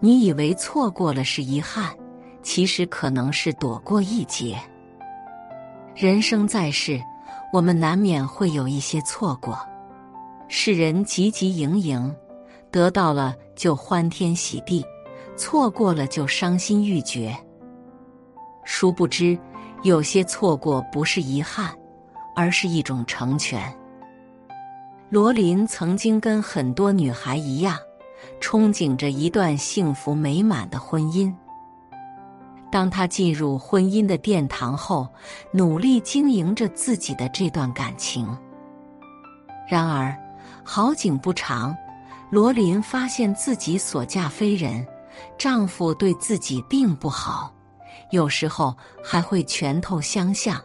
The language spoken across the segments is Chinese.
你以为错过了是遗憾，其实可能是躲过一劫。人生在世，我们难免会有一些错过。世人汲汲营营，得到了就欢天喜地，错过了就伤心欲绝。殊不知，有些错过不是遗憾，而是一种成全。罗琳曾经跟很多女孩一样。憧憬着一段幸福美满的婚姻。当他进入婚姻的殿堂后，努力经营着自己的这段感情。然而，好景不长，罗琳发现自己所嫁非人，丈夫对自己并不好，有时候还会拳头相向。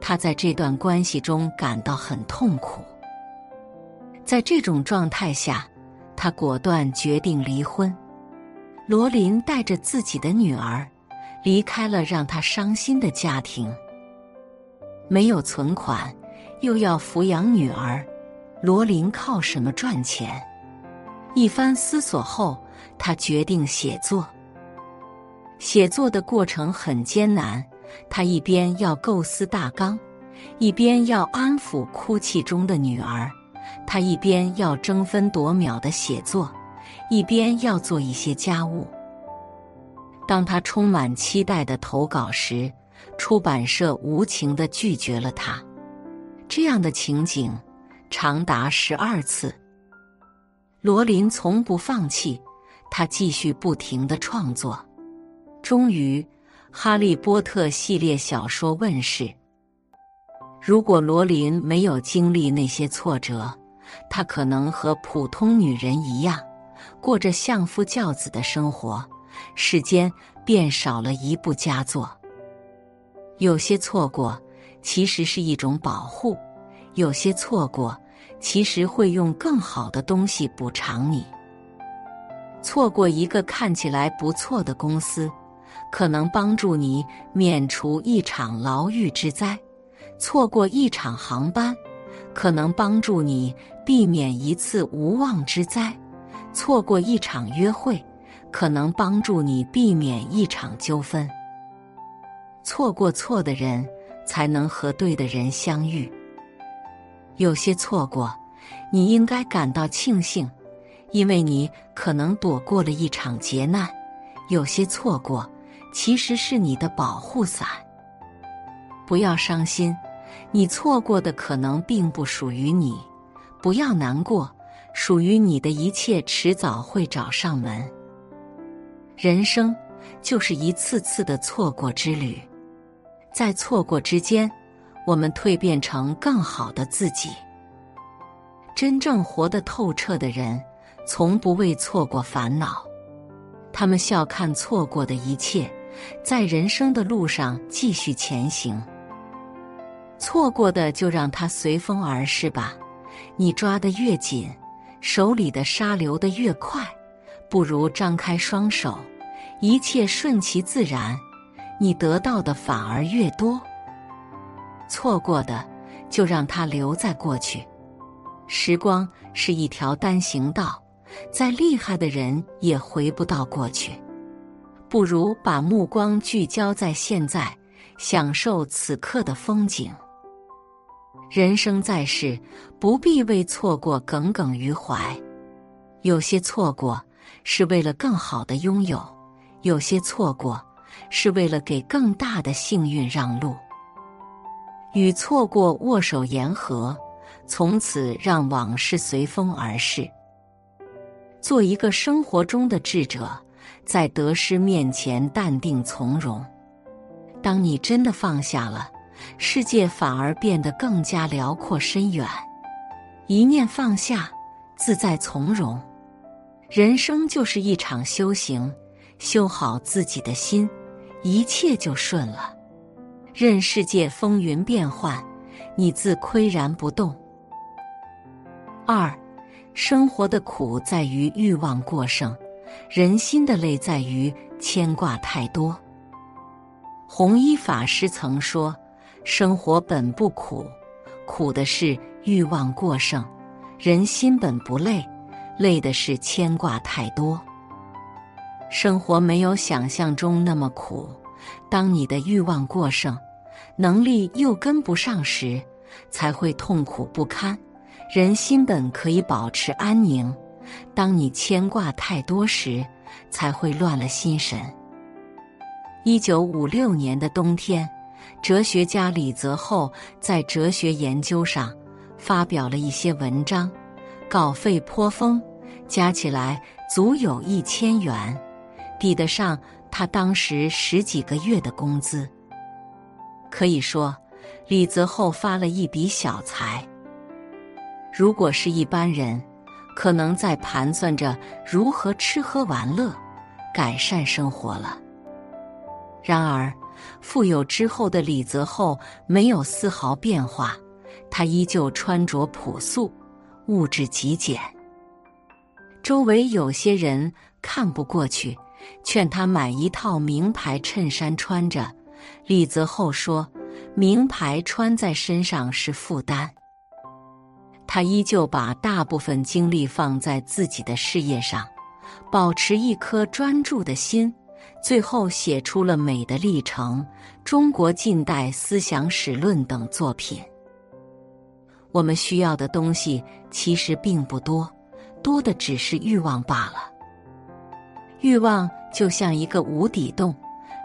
她在这段关系中感到很痛苦。在这种状态下。他果断决定离婚，罗琳带着自己的女儿离开了让他伤心的家庭。没有存款，又要抚养女儿，罗琳靠什么赚钱？一番思索后，他决定写作。写作的过程很艰难，他一边要构思大纲，一边要安抚哭泣中的女儿。他一边要争分夺秒的写作，一边要做一些家务。当他充满期待的投稿时，出版社无情的拒绝了他。这样的情景长达十二次。罗琳从不放弃，他继续不停的创作。终于，《哈利波特》系列小说问世。如果罗琳没有经历那些挫折，她可能和普通女人一样，过着相夫教子的生活，世间便少了一部佳作。有些错过其实是一种保护，有些错过其实会用更好的东西补偿你。错过一个看起来不错的公司，可能帮助你免除一场牢狱之灾。错过一场航班，可能帮助你避免一次无妄之灾；错过一场约会，可能帮助你避免一场纠纷。错过错的人，才能和对的人相遇。有些错过，你应该感到庆幸，因为你可能躲过了一场劫难；有些错过，其实是你的保护伞。不要伤心。你错过的可能并不属于你，不要难过，属于你的一切迟早会找上门。人生就是一次次的错过之旅，在错过之间，我们蜕变成更好的自己。真正活得透彻的人，从不为错过烦恼，他们笑看错过的一切，在人生的路上继续前行。错过的就让它随风而逝吧，你抓得越紧，手里的沙流得越快，不如张开双手，一切顺其自然，你得到的反而越多。错过的就让它留在过去，时光是一条单行道，再厉害的人也回不到过去，不如把目光聚焦在现在，享受此刻的风景。人生在世，不必为错过耿耿于怀。有些错过是为了更好的拥有，有些错过是为了给更大的幸运让路。与错过握手言和，从此让往事随风而逝。做一个生活中的智者，在得失面前淡定从容。当你真的放下了，世界反而变得更加辽阔深远。一念放下，自在从容。人生就是一场修行，修好自己的心，一切就顺了。任世界风云变幻，你自岿然不动。二，生活的苦在于欲望过剩，人心的累在于牵挂太多。弘一法师曾说：“生活本不苦，苦的是欲望过剩；人心本不累，累的是牵挂太多。生活没有想象中那么苦。当你的欲望过剩，能力又跟不上时，才会痛苦不堪。人心本可以保持安宁，当你牵挂太多时，才会乱了心神。”一九五六年的冬天，哲学家李泽厚在哲学研究上发表了一些文章，稿费颇丰，加起来足有一千元，抵得上他当时十几个月的工资。可以说，李泽厚发了一笔小财。如果是一般人，可能在盘算着如何吃喝玩乐，改善生活了。然而，富有之后的李泽厚没有丝毫变化，他依旧穿着朴素，物质极简。周围有些人看不过去，劝他买一套名牌衬衫穿着。李泽厚说：“名牌穿在身上是负担。”他依旧把大部分精力放在自己的事业上，保持一颗专注的心。最后写出了《美的历程》《中国近代思想史论》等作品。我们需要的东西其实并不多，多的只是欲望罢了。欲望就像一个无底洞，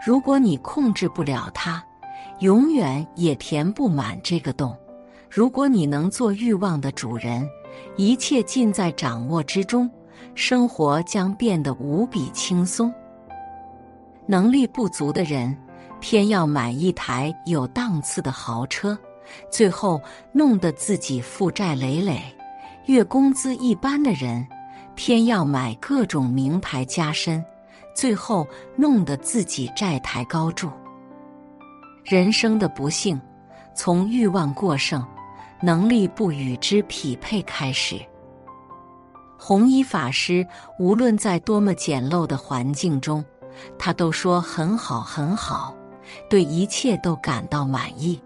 如果你控制不了它，永远也填不满这个洞。如果你能做欲望的主人，一切尽在掌握之中，生活将变得无比轻松。能力不足的人，偏要买一台有档次的豪车，最后弄得自己负债累累；月工资一般的人，偏要买各种名牌加身，最后弄得自己债台高筑。人生的不幸，从欲望过剩、能力不与之匹配开始。弘一法师无论在多么简陋的环境中。他都说很好很好，对一切都感到满意。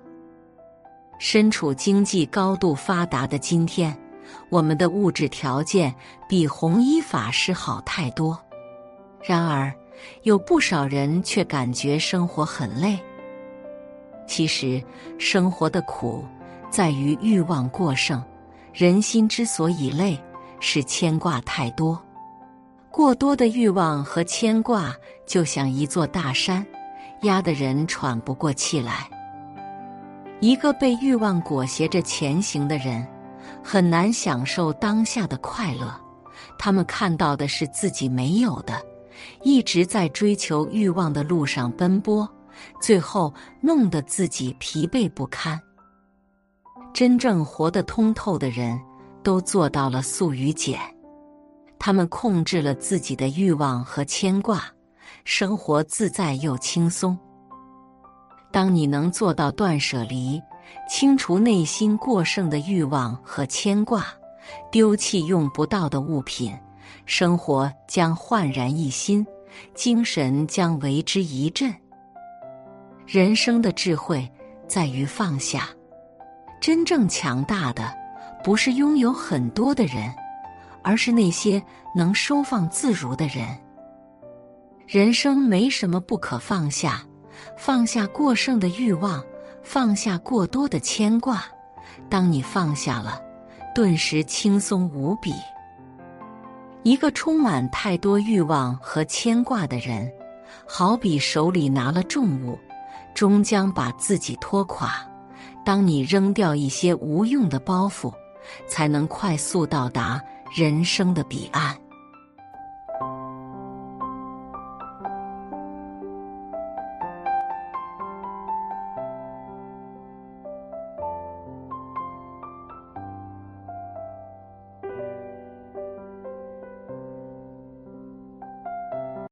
身处经济高度发达的今天，我们的物质条件比弘一法师好太多。然而，有不少人却感觉生活很累。其实，生活的苦在于欲望过剩。人心之所以累，是牵挂太多。过多的欲望和牵挂，就像一座大山，压得人喘不过气来。一个被欲望裹挟着前行的人，很难享受当下的快乐。他们看到的是自己没有的，一直在追求欲望的路上奔波，最后弄得自己疲惫不堪。真正活得通透的人，都做到了素与简。他们控制了自己的欲望和牵挂，生活自在又轻松。当你能做到断舍离，清除内心过剩的欲望和牵挂，丢弃用不到的物品，生活将焕然一新，精神将为之一振。人生的智慧在于放下。真正强大的，不是拥有很多的人。而是那些能收放自如的人。人生没什么不可放下，放下过剩的欲望，放下过多的牵挂。当你放下了，顿时轻松无比。一个充满太多欲望和牵挂的人，好比手里拿了重物，终将把自己拖垮。当你扔掉一些无用的包袱，才能快速到达。人生的彼岸。